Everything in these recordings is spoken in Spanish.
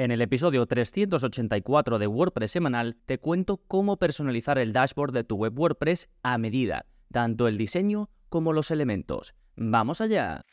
En el episodio 384 de WordPress semanal te cuento cómo personalizar el dashboard de tu web WordPress a medida, tanto el diseño como los elementos. ¡Vamos allá!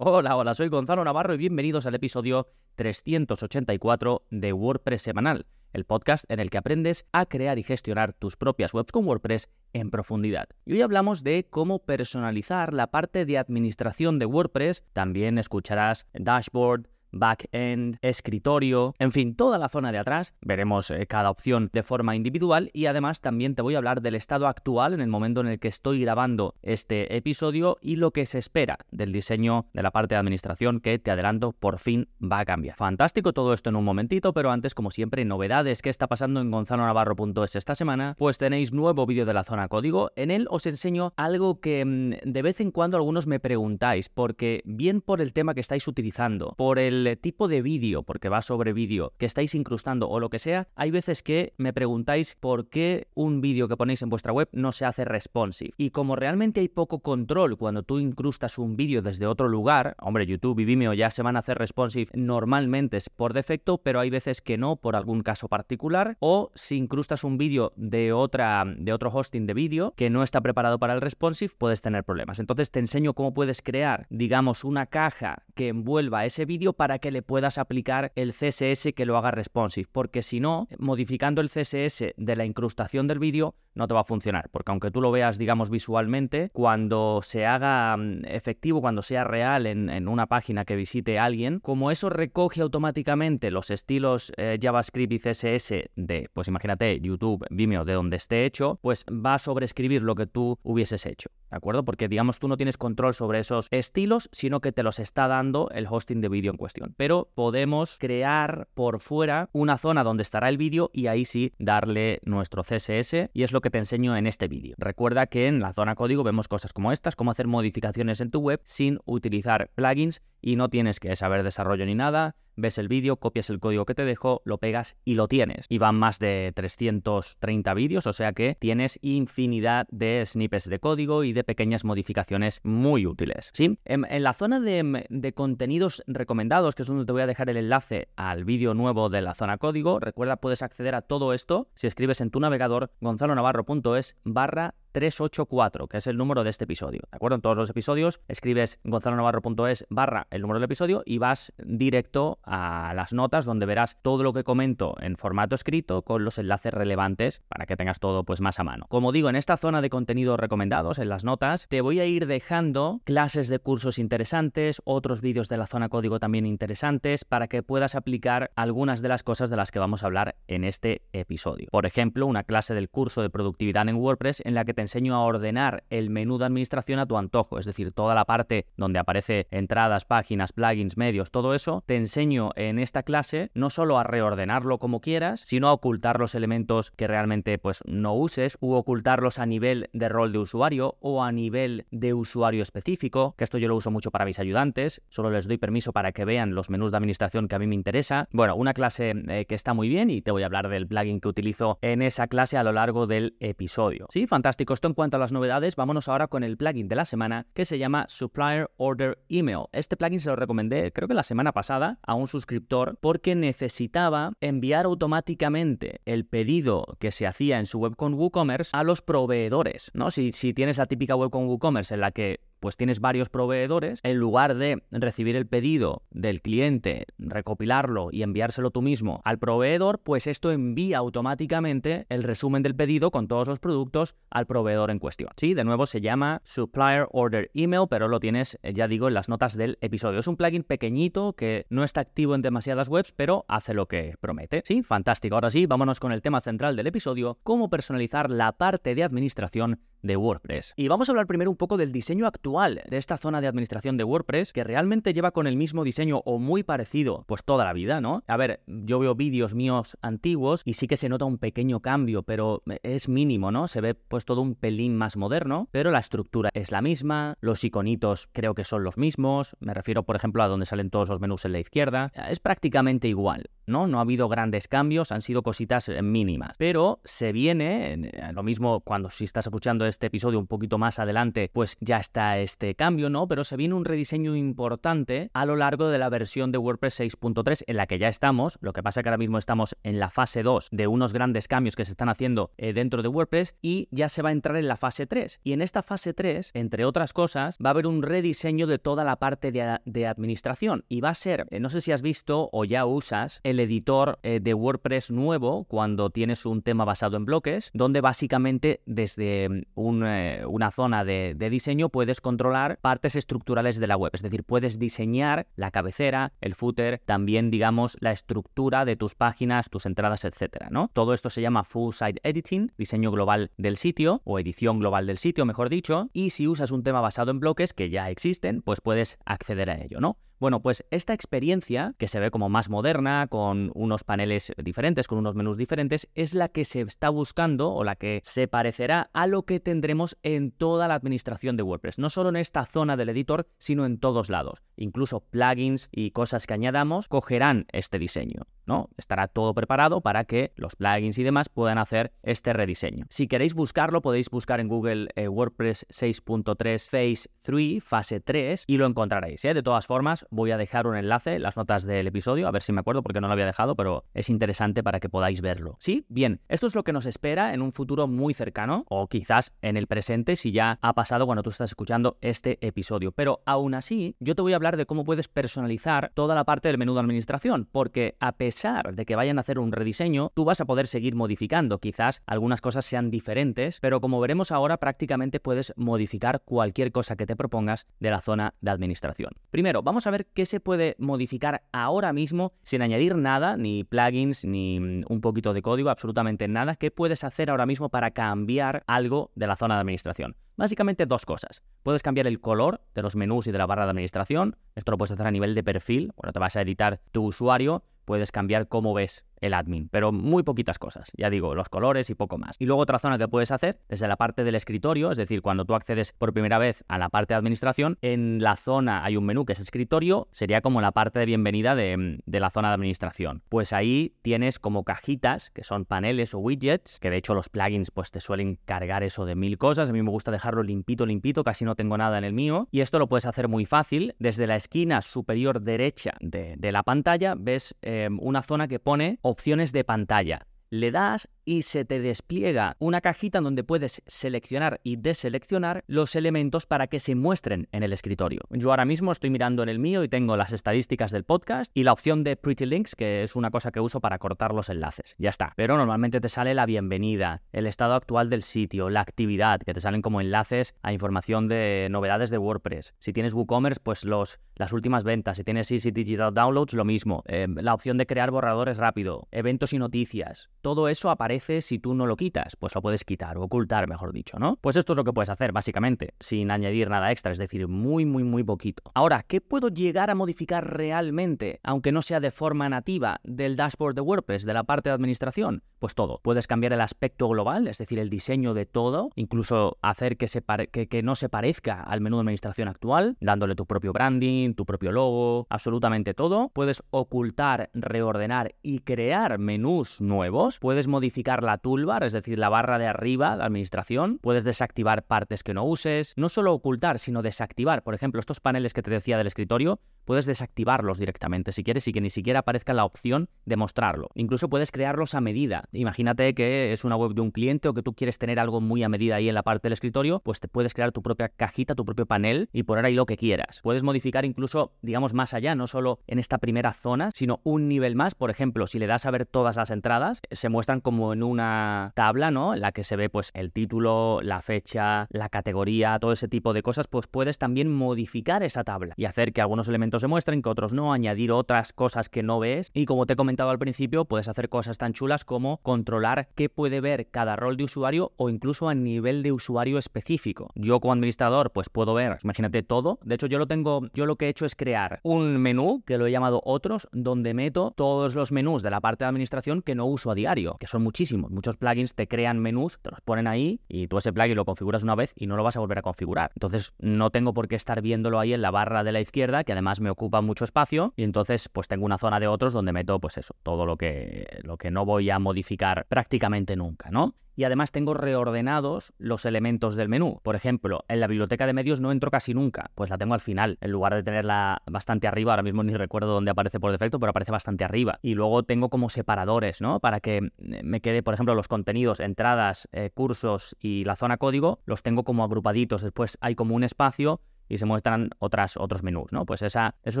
Hola, hola, soy Gonzalo Navarro y bienvenidos al episodio 384 de WordPress semanal el podcast en el que aprendes a crear y gestionar tus propias webs con WordPress en profundidad. Y hoy hablamos de cómo personalizar la parte de administración de WordPress. También escucharás dashboard, backend, escritorio, en fin, toda la zona de atrás. Veremos eh, cada opción de forma individual y además también te voy a hablar del estado actual en el momento en el que estoy grabando este episodio y lo que se espera del diseño de la parte de administración que te adelanto por fin va a cambiar. Fantástico todo esto en un momentito, pero antes como siempre novedades que está pasando en gonzalonavarro.es esta semana, pues tenéis nuevo vídeo de la zona código. En él os enseño algo que mm, de vez en cuando algunos me preguntáis porque bien por el tema que estáis utilizando, por el tipo de vídeo, porque va sobre vídeo, que estáis incrustando o lo que sea, hay veces que me preguntáis por qué un vídeo que ponéis en vuestra web no se hace responsive. Y como realmente hay poco control cuando tú incrustas un vídeo desde otro lugar, hombre, YouTube y Vimeo ya se van a hacer responsive normalmente por defecto, pero hay veces que no por algún caso particular, o si incrustas un vídeo de otra de otro hosting de vídeo que no está preparado para el responsive, puedes tener problemas. Entonces te enseño cómo puedes crear, digamos, una caja que envuelva ese vídeo para que le puedas aplicar el CSS que lo haga responsive, porque si no, modificando el CSS de la incrustación del vídeo no te va a funcionar, porque aunque tú lo veas, digamos, visualmente, cuando se haga mm, efectivo, cuando sea real en, una página que visite alguien, como eso recoge automáticamente los estilos eh, JavaScript y CSS de, pues imagínate, YouTube, Vimeo, de donde esté hecho, pues va a sobreescribir lo que tú hubieses hecho, ¿de acuerdo? Porque, digamos, tú no tienes control sobre esos estilos, sino que te los está dando el hosting de vídeo en cuestión pero podemos crear por fuera una zona donde estará el vídeo y ahí sí darle nuestro CSS y es lo que te enseño en este vídeo. Recuerda que en la zona código vemos cosas como estas, cómo hacer modificaciones en tu web sin utilizar plugins y no tienes que saber desarrollo ni nada, ves el vídeo, copias el código que te dejo, lo pegas y lo tienes. Y van más de 330 vídeos, o sea que tienes infinidad de snippets de código y de pequeñas modificaciones muy útiles. ¿Sí? En, la zona de, de, contenidos recomendados, que es donde te voy a dejar el enlace al vídeo nuevo de la zona código, recuerda puedes acceder a todo esto si escribes en tu navegador gonzalonavarro.es barra 384, que es el número de este episodio. ¿De acuerdo? En todos los episodios escribes gonzalonavarro.es barra el número del episodio y vas directo a las notas donde verás todo lo que comento en formato escrito con los enlaces relevantes para que tengas todo pues más a mano. Como digo, en esta zona de contenidos recomendados, en las notas, te voy a ir dejando clases de cursos interesantes, otros vídeos de la zona código también interesantes para que puedas aplicar algunas de las cosas de las que vamos a hablar en este episodio. Por ejemplo, una clase del curso de productividad en WordPress en la que te enseño a ordenar el menú de administración a tu antojo, es decir, toda la parte donde aparece entradas, páginas, plugins, medios, todo eso, te enseño en esta clase no solo a reordenarlo como quieras, sino a ocultar los elementos que realmente pues no uses u ocultarlos a nivel de rol de usuario o a nivel de usuario específico, que esto yo lo uso mucho para mis ayudantes, solo les doy permiso para que vean los menús de administración que a mí me interesa. Bueno, una clase eh, que está muy bien y te voy a hablar del plugin que utilizo en esa clase a lo largo del episodio. Sí, fantástico esto en cuanto a las novedades, vámonos ahora con el plugin de la semana que se llama Supplier Order Email. Este plugin se lo recomendé creo que la semana pasada a un suscriptor porque necesitaba enviar automáticamente el pedido que se hacía en su web con WooCommerce a los proveedores, ¿no? Si, si tienes la típica web con WooCommerce en la que pues tienes varios proveedores, en lugar de recibir el pedido del cliente, recopilarlo y enviárselo tú mismo al proveedor, pues esto envía automáticamente el resumen del pedido con todos los productos al proveedor en cuestión. Sí, de nuevo se llama Supplier Order Email, pero lo tienes, eh, ya digo, en las notas del episodio. Es un plugin pequeñito que no está activo en demasiadas webs, pero hace lo que promete. Sí, fantástico. Ahora sí, vámonos con el tema central del episodio, cómo personalizar la parte de administración de WordPress. Y vamos a hablar primero un poco del diseño actual de esta zona de administración de WordPress, que realmente lleva con el mismo diseño o muy parecido, pues toda la vida, ¿no? A ver, yo veo vídeos míos antiguos y sí que se nota un pequeño cambio, pero es mínimo, ¿no? Se ve pues todo un pelín más moderno, pero la estructura es la misma, los iconitos creo que son los mismos, me refiero por ejemplo a donde salen todos los menús en la izquierda, es prácticamente igual. ¿no? No ha habido grandes cambios, han sido cositas eh, mínimas. Pero se viene, eh, lo mismo cuando si estás escuchando este episodio un poquito más adelante, pues ya está este cambio, ¿no? Pero se viene un rediseño importante a lo largo de la versión de WordPress 6.3 en la que ya estamos. Lo que pasa es que ahora mismo estamos en la fase 2 de unos grandes cambios que se están haciendo eh, dentro de WordPress y ya se va a entrar en la fase 3. Y en esta fase 3, entre otras cosas, va a haber un rediseño de toda la parte de, de administración y va a ser, no sé si has visto o ya usas el editor eh, de WordPress nuevo cuando tienes un tema basado en bloques, donde básicamente desde mm, eh, una zona de, diseño puedes controlar partes estructurales de la web, es decir, puedes diseñar la cabecera, el footer, también digamos la estructura de tus páginas, tus entradas, etcétera, ¿no? Todo esto se llama Full Site Editing, diseño global del sitio o edición global del sitio, mejor dicho, y si usas un tema basado en bloques que ya existen, pues puedes acceder a ello, ¿no? Bueno, pues esta experiencia, que se ve como más moderna, con unos paneles diferentes, con unos menús diferentes, es la que se está buscando o la que se parecerá a lo que tendremos en toda la administración de WordPress. No solo en esta zona del editor, sino en todos lados. Incluso plugins y cosas que añadamos cogerán este diseño. ¿no? Estará todo preparado para que los plugins y demás puedan hacer este rediseño. Si queréis buscarlo, podéis buscar en Google eh, WordPress 6.3 Phase 3, fase 3, y lo encontraréis. ¿eh? De todas formas, voy a dejar un enlace en las notas del episodio, a ver si me acuerdo porque no lo había dejado, pero es interesante para que podáis verlo. ¿Sí? Bien, esto es lo que nos espera en un futuro muy cercano, o quizás en el presente si ya ha pasado cuando tú estás escuchando este episodio. Pero aún así, yo te voy a hablar de cómo puedes personalizar toda la parte del menú de administración, porque a pesar de que vayan a hacer un rediseño, tú vas a poder seguir modificando. Quizás algunas cosas sean diferentes, pero como veremos ahora, prácticamente puedes modificar cualquier cosa que te propongas de la zona de administración. Primero, vamos a ver qué se puede modificar ahora mismo sin añadir nada, ni plugins, ni mm, un poquito de código, absolutamente nada. ¿Qué puedes hacer ahora mismo para cambiar algo de la zona de administración? Básicamente dos cosas. Puedes cambiar el color de los menús y de la barra de administración. Esto lo puedes hacer a nivel de perfil. Cuando te vas a editar tu usuario, puedes cambiar cómo ves el admin, pero muy poquitas cosas, ya digo, los colores y poco más. Y luego otra zona que puedes hacer desde la parte del escritorio, es decir, cuando tú accedes por primera vez a la parte de administración, en la zona hay un menú que es escritorio, sería como la parte de bienvenida de, la zona de administración. Pues ahí tienes como cajitas, que son paneles o widgets, que de hecho los plugins pues te suelen cargar eso de mil cosas, a mí me gusta dejarlo limpito, limpito, casi no tengo nada en el mío, y esto lo puedes hacer muy fácil, desde la esquina superior derecha de, la pantalla ves eh, una zona que pone opciones de pantalla. Le das y se te despliega una cajita donde puedes seleccionar y deseleccionar los elementos para que se muestren en el escritorio. Yo ahora mismo estoy mirando en el mío y tengo las estadísticas del podcast y la opción de Pretty Links, que es una cosa que uso para cortar los enlaces. Ya está. Pero normalmente te sale la bienvenida, el estado actual del sitio, la actividad, que te salen como enlaces a información de novedades de WordPress. Si tienes WooCommerce, pues los, las últimas ventas. Si tienes Easy Digital Downloads, lo mismo. Eh, la opción de crear borradores rápido, eventos y noticias. Todo eso aparece si tú no lo quitas, pues lo puedes quitar o ocultar, mejor dicho, ¿no? Pues esto es lo que puedes hacer, básicamente, sin añadir nada extra, es decir, muy, muy, muy poquito. Ahora, ¿qué puedo llegar a modificar realmente, aunque no sea de forma nativa, del dashboard de WordPress, de la parte de administración? Pues todo. Puedes cambiar el aspecto global, es decir, el diseño de todo, incluso hacer que, se que, que no se parezca al menú de administración actual, dándole tu propio branding, tu propio logo, absolutamente todo. Puedes ocultar, reordenar y crear menús nuevos. Puedes la toolbar, es decir, la barra de arriba de administración. Puedes desactivar partes que no uses. No solo ocultar, sino desactivar. Por ejemplo, estos paneles que te decía del escritorio, puedes desactivarlos directamente si quieres y que ni siquiera aparezca la opción de mostrarlo. Incluso puedes crearlos a medida. Imagínate que es una web de un cliente o que tú quieres tener algo muy a medida ahí en la parte del escritorio, pues te puedes crear tu propia cajita, tu propio panel y poner ahí lo que quieras. Puedes modificar incluso, digamos, más allá, no solo en esta primera zona, sino un nivel más. Por ejemplo, si le das a ver todas las entradas, se muestran como en una tabla, ¿no? En la que se ve pues el título, la fecha, la categoría, todo ese tipo de cosas, pues puedes también modificar esa tabla y hacer que algunos elementos se muestren, que otros no, añadir otras cosas que no ves. Y como te he comentado al principio, puedes hacer cosas tan chulas como controlar qué puede ver cada rol de usuario o incluso a nivel de usuario específico. Yo como administrador, pues puedo ver, imagínate todo. De hecho, yo lo tengo, yo lo que he hecho es crear un menú que lo he llamado otros, donde meto todos los menús de la parte de administración que no uso a diario, que son muchísimos. Muchos plugins te crean menús, te los ponen ahí y tú ese plugin lo configuras una vez y no lo vas a volver a configurar. Entonces, no tengo por qué estar viéndolo ahí en la barra de la izquierda, que además me ocupa mucho espacio, y entonces pues tengo una zona de otros donde meto pues eso, todo lo que lo que no voy a modificar prácticamente nunca, ¿no? y además tengo reordenados los elementos del menú. Por ejemplo, en la biblioteca de medios no entro casi nunca, pues la tengo al final, en lugar de tenerla bastante arriba, ahora mismo ni recuerdo dónde aparece por defecto, pero aparece bastante arriba. Y luego tengo como separadores, ¿no? Para que me quede, por ejemplo, los contenidos, entradas, eh, cursos y la zona código, los tengo como agrupaditos. Después hay como un espacio y se muestran otras, otros menús, ¿no? Pues esa, eso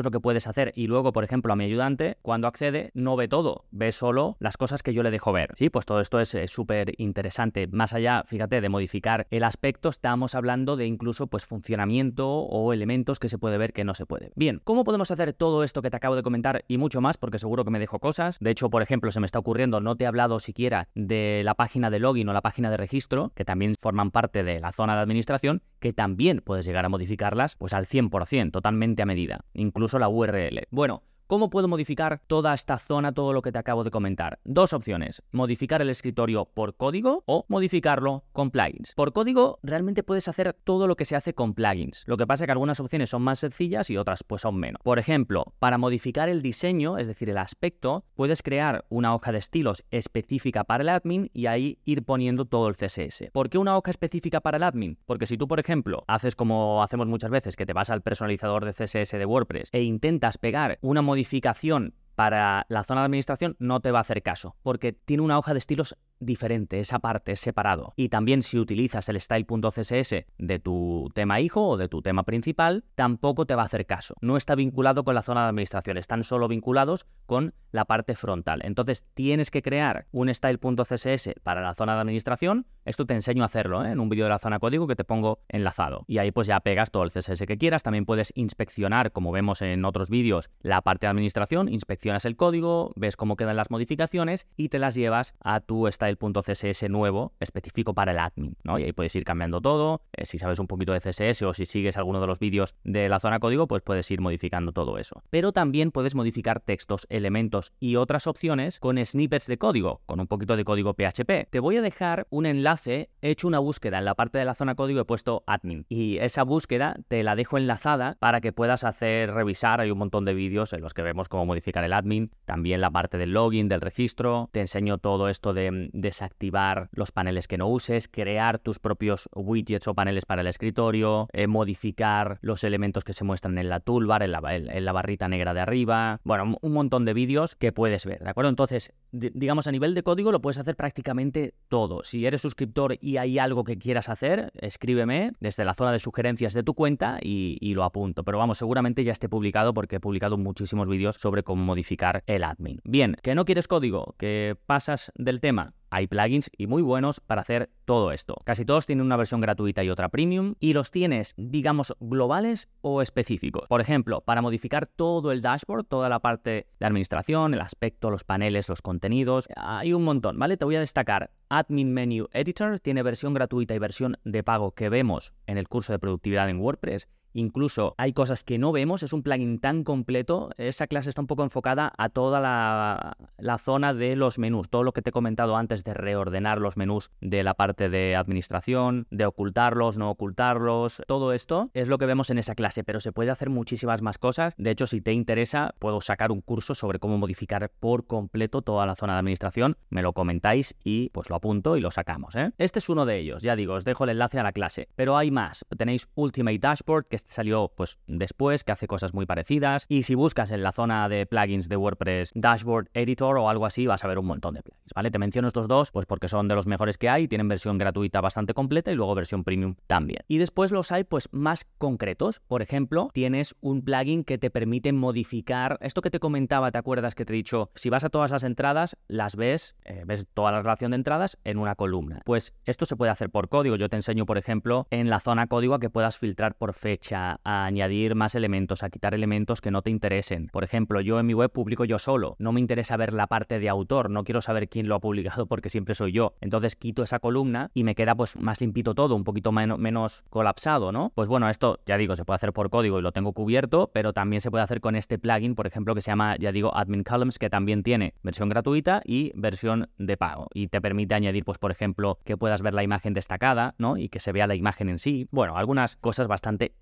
es lo que puedes hacer. Y luego, por ejemplo, a mi ayudante, cuando accede, no ve todo, ve solo las cosas que yo le dejo ver. Sí, pues todo esto es súper interesante. Más allá, fíjate, de modificar el aspecto, estamos hablando de incluso pues funcionamiento o elementos que se puede ver que no se puede. Bien, ¿cómo podemos hacer todo esto que te acabo de comentar y mucho más? Porque seguro que me dejo cosas. De hecho, por ejemplo, se me está ocurriendo, no te he hablado siquiera de la página de login o la página de registro, que también forman parte de la zona de administración, que también puedes llegar a modificarlas pues al 100%, totalmente a medida, incluso la URL. Bueno, ¿Cómo puedo modificar toda esta zona, todo lo que te acabo de comentar? Dos opciones, modificar el escritorio por código o modificarlo con plugins. Por código realmente puedes hacer todo lo que se hace con plugins. Lo que pasa es que algunas opciones son más sencillas y otras pues son menos. Por ejemplo, para modificar el diseño, es decir, el aspecto, puedes crear una hoja de estilos específica para el admin y ahí ir poniendo todo el CSS. ¿Por qué una hoja específica para el admin? Porque si tú, por ejemplo, haces como hacemos muchas veces, que te vas al personalizador de CSS de WordPress e intentas pegar una modificación modificación para la zona de administración no te va a hacer caso, porque tiene una hoja de estilos diferente, esa parte es separado. Y también si utilizas el style.css de tu tema hijo o de tu tema principal, tampoco te va a hacer caso. No está vinculado con la zona de administración, están solo vinculados con la parte frontal. Entonces tienes que crear un style.css para la zona de administración. Esto te enseño a hacerlo ¿eh? en un vídeo de la zona código que te pongo enlazado. Y ahí pues ya pegas todo el CSS que quieras. También puedes inspeccionar, como vemos en otros vídeos, la parte de administración. Inspeccionas el código, ves cómo quedan las modificaciones y te las llevas a tu style el punto CSS nuevo específico para el admin. Y ahí puedes ir cambiando todo. Eh, si sabes un poquito de CSS o si sigues alguno de los vídeos de la zona código, pues puedes ir modificando todo eso. Pero también puedes modificar textos, elementos y otras opciones con snippets de código, con un poquito de código PHP. Te voy a dejar un enlace, he hecho una búsqueda en la parte de la zona código, he puesto admin. Y esa búsqueda te la dejo enlazada para que puedas hacer revisar. Hay un montón de vídeos en los que vemos cómo modificar el admin, también la parte del login, del registro. Te enseño todo esto de desactivar los paneles que no uses, crear tus propios widgets o paneles para el escritorio, eh, modificar los elementos que se muestran en la toolbar, en la, barrita negra de arriba. Bueno, un montón de vídeos que puedes ver, ¿de acuerdo? Entonces, digamos, a nivel de código lo puedes hacer prácticamente todo. Si eres suscriptor y hay algo que quieras hacer, escríbeme desde la zona de sugerencias de tu cuenta y, y lo apunto. Pero vamos, seguramente ya esté publicado porque he publicado muchísimos vídeos sobre cómo modificar el admin. Bien, que no quieres código, que pasas del tema, hay plugins y muy buenos para hacer todo esto. Casi todos tienen una versión gratuita y otra premium y los tienes, digamos, globales o específicos. Por ejemplo, para modificar todo el dashboard, toda la parte de administración, el aspecto, los paneles, los contenidos, hay un montón, ¿vale? Te voy a destacar Admin Menu Editor, tiene versión gratuita y versión de pago que vemos en el curso de productividad en WordPress Incluso hay cosas que no vemos, es un plugin tan completo. Esa clase está un poco enfocada a toda la, zona de los menús, todo lo que te he comentado antes de reordenar los menús de la parte de administración, de ocultarlos, no ocultarlos. Todo esto es lo que vemos en esa clase, pero se puede hacer muchísimas más cosas. De hecho, si te interesa, puedo sacar un curso sobre cómo modificar por completo toda la zona de administración. Me lo comentáis y pues lo apunto y lo sacamos. ¿eh? Este es uno de ellos, ya digo, os dejo el enlace a la clase. Pero hay más. Tenéis Ultimate Dashboard, que salió pues después, que hace cosas muy parecidas. Y si buscas en la zona de plugins de WordPress Dashboard Editor o algo así, vas a ver un montón de plugins, ¿vale? Te menciono estos dos, pues porque son de los mejores que hay, tienen versión gratuita bastante completa y luego versión premium también. Y después los hay pues más concretos. Por ejemplo, tienes un plugin que te permite modificar esto que te comentaba, ¿te acuerdas que te he dicho? Si vas a todas las entradas, las ves, eh, ves toda la relación de entradas en una columna. Pues esto se puede hacer por código. Yo te enseño, por ejemplo, en la zona código a que puedas filtrar por fecha a añadir más elementos, a quitar elementos que no te interesen. Por ejemplo, yo en mi web publico yo solo, no me interesa ver la parte de autor, no quiero saber quién lo ha publicado porque siempre soy yo. Entonces quito esa columna y me queda pues más limpito todo, un poquito menos colapsado, ¿no? Pues bueno, esto ya digo, se puede hacer por código y lo tengo cubierto, pero también se puede hacer con este plugin, por ejemplo, que se llama, ya digo, Admin Columns, que también tiene versión gratuita y versión de pago. Y te permite añadir, pues por ejemplo, que puedas ver la imagen destacada, ¿no? Y que se vea la imagen en sí. Bueno, algunas cosas bastante.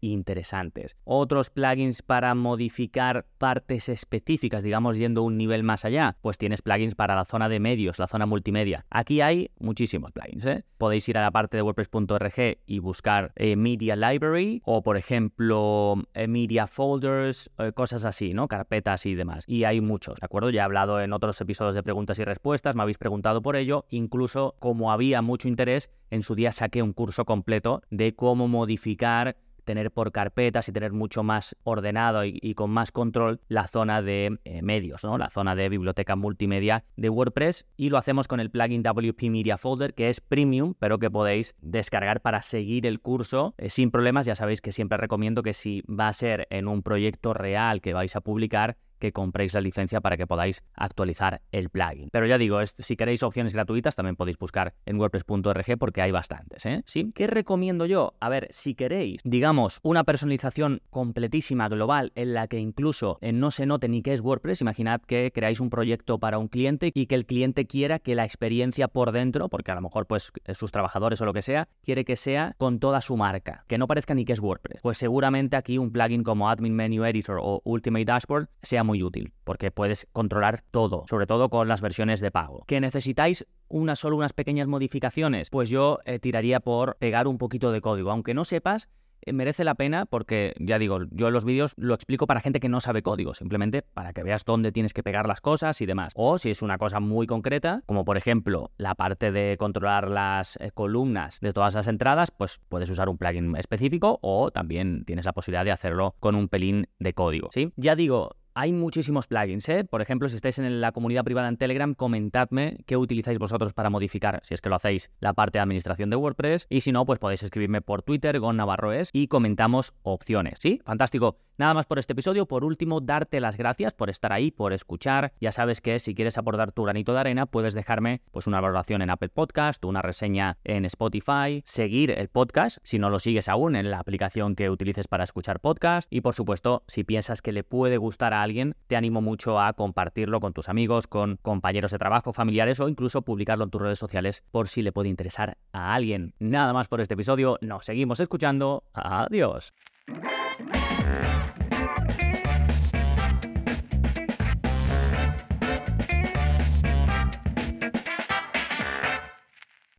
Otros plugins para modificar partes específicas, digamos, yendo un nivel más allá, pues tienes plugins para la zona de medios, la zona multimedia. Aquí hay muchísimos plugins, ¿eh? Podéis ir a la parte de WordPress.org y buscar eh, Media Library o, por ejemplo, eh, Media Folders, cosas así, ¿no? Carpetas y demás. Y hay muchos, ¿de acuerdo? Ya he hablado en otros episodios de preguntas y respuestas, me habéis preguntado por ello, incluso como había mucho interés, en su día saqué un curso completo de cómo modificar tener por carpetas y tener mucho más ordenado y, con más control la zona de eh, medios, ¿no? la zona de biblioteca multimedia de WordPress y lo hacemos con el plugin WP Media Folder que es premium pero que podéis descargar para seguir el curso eh, sin problemas. Ya sabéis que siempre recomiendo que si va a ser en un proyecto real que vais a publicar, que compréis la licencia para que podáis actualizar el plugin. Pero ya digo, si queréis opciones gratuitas también podéis buscar en wordpress.org porque hay bastantes. ¿eh? ¿Sí? ¿Qué recomiendo yo? A ver, si queréis, digamos, una personalización completísima, global, en la que incluso eh, no se note ni qué es WordPress, imaginad que creáis un proyecto para un cliente y que el cliente quiera que la experiencia por dentro, porque a lo mejor pues eh, sus trabajadores o lo que sea, quiere que sea con toda su marca, que no parezca ni que es WordPress. Pues seguramente aquí un plugin como Admin Menu Editor o Ultimate Dashboard sea muy útil, porque puedes controlar todo, sobre todo con las versiones de pago. ¿Que necesitáis una solo unas pequeñas modificaciones? Pues yo eh, tiraría por pegar un poquito de código, aunque no sepas eh, merece la pena porque, ya digo, yo en los vídeos lo explico para gente que no sabe código, simplemente para que veas dónde tienes que pegar las cosas y demás. O si es una cosa muy concreta, como por ejemplo la parte de controlar las eh, columnas de todas las entradas, pues puedes usar un plugin específico o también tienes la posibilidad de hacerlo con un pelín de código, ¿sí? Ya digo, hay muchísimos plugins, ¿eh? Por ejemplo, si estáis en la comunidad privada en Telegram, comentadme qué utilizáis vosotros para modificar, si es que lo hacéis, la parte de administración de WordPress. Y si no, pues podéis escribirme por Twitter, Gon Navarroes, y comentamos opciones. ¿Sí? Fantástico. Nada más por este episodio. Por último, darte las gracias por estar ahí, por escuchar. Ya sabes que si quieres aportar tu granito de arena, puedes dejarme pues una valoración en Apple Podcast, una reseña en Spotify, seguir el podcast si no lo sigues aún en la aplicación que utilices para escuchar podcast y por supuesto, si piensas que le puede gustar a alguien, te animo mucho a compartirlo con tus amigos, con compañeros de trabajo, familiares o incluso publicarlo en tus redes sociales por si le puede interesar a alguien. Nada más por este episodio, nos seguimos escuchando. Adiós. Yeah.